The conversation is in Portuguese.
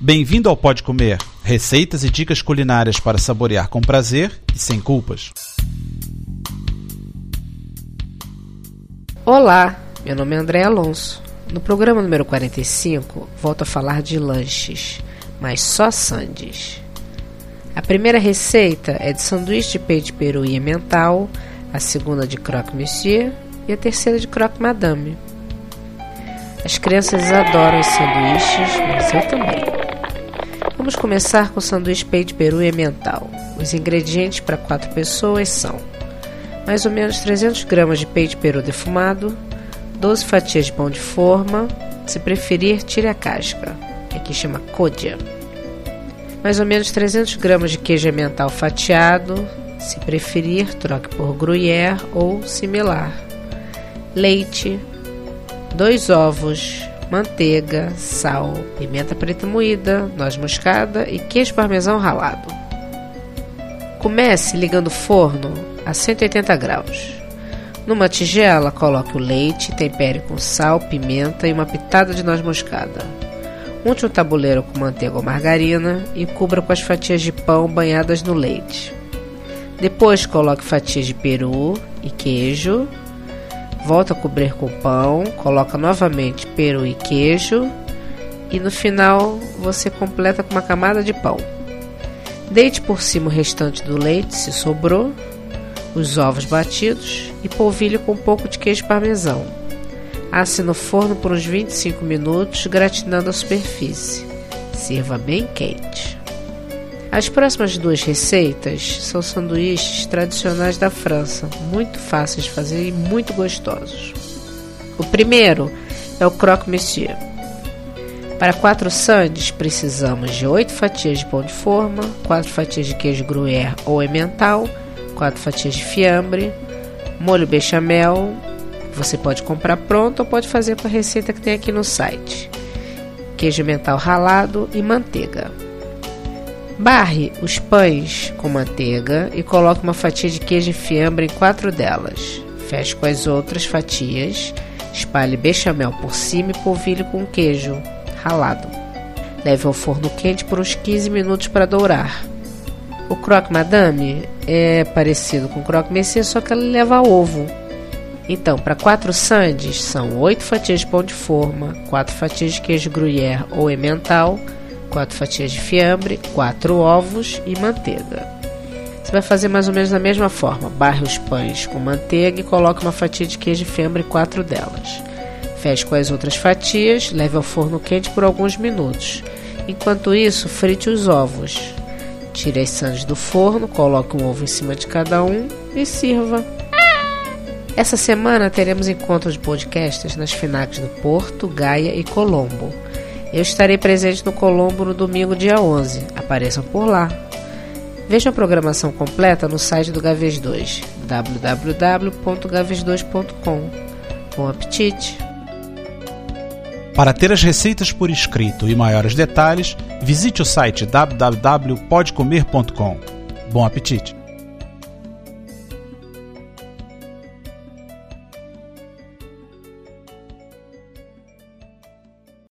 Bem-vindo ao Pode Comer, receitas e dicas culinárias para saborear com prazer e sem culpas. Olá, meu nome é André Alonso. No programa número 45, volto a falar de lanches, mas só sandes. A primeira receita é de sanduíche de peito de peru e emmental, a segunda de croque monsieur e a terceira de croque madame. As crianças adoram os sanduíches, mas eu também. Vamos começar com o sanduíche peito peru e emmental. Os ingredientes para quatro pessoas são mais ou menos 300 gramas de peito peru defumado, 12 fatias de pão de forma, se preferir, tire a casca, que aqui chama côdea mais ou menos 300 gramas de queijo emmental fatiado, se preferir, troque por gruyère ou similar. Leite, dois ovos, manteiga, sal, pimenta preta moída, noz moscada e queijo parmesão ralado. Comece ligando o forno a 180 graus. Numa tigela, coloque o leite, tempere com sal, pimenta e uma pitada de noz moscada. Unte um tabuleiro com manteiga ou margarina e cubra com as fatias de pão banhadas no leite. Depois coloque fatias de peru e queijo. Volta a cobrir com pão, coloca novamente peru e queijo e no final você completa com uma camada de pão. Deite por cima o restante do leite, se sobrou, os ovos batidos e polvilhe com um pouco de queijo parmesão. Asse no forno por uns 25 minutos, gratinando a superfície. Sirva bem quente. As próximas duas receitas são sanduíches tradicionais da França, muito fáceis de fazer e muito gostosos. O primeiro é o croque monsieur. Para quatro sandes, precisamos de 8 fatias de pão de forma, 4 fatias de queijo gruyère ou emmental, 4 fatias de fiambre, molho bechamel, você pode comprar pronto ou pode fazer com a receita que tem aqui no site. Queijo mental ralado e manteiga. Barre os pães com manteiga e coloque uma fatia de queijo e fiambre em quatro delas. Feche com as outras fatias, espalhe bechamel por cima e polvilhe com queijo ralado. Leve ao forno quente por uns 15 minutos para dourar. O croque madame é parecido com o croque monsieur, só que ele leva ovo. Então, para quatro sandes, são 8 fatias de pão de forma, 4 fatias de queijo gruyère ou emmental, 4 fatias de fiambre, 4 ovos e manteiga. Você vai fazer mais ou menos da mesma forma. Barre os pães com manteiga e coloque uma fatia de queijo e fiambre em quatro delas. Feche com as outras fatias, leve ao forno quente por alguns minutos. Enquanto isso, frite os ovos. Tire as sandes do forno, coloque um ovo em cima de cada um e sirva. Essa semana teremos encontros de podcasts nas FINACs do Porto, Gaia e Colombo. Eu estarei presente no Colombo no domingo, dia 11. Apareçam por lá. Veja a programação completa no site do Gaves 2, www.gaves2.com. Bom apetite! Para ter as receitas por escrito e maiores detalhes, visite o site www.podcomer.com. Bom apetite!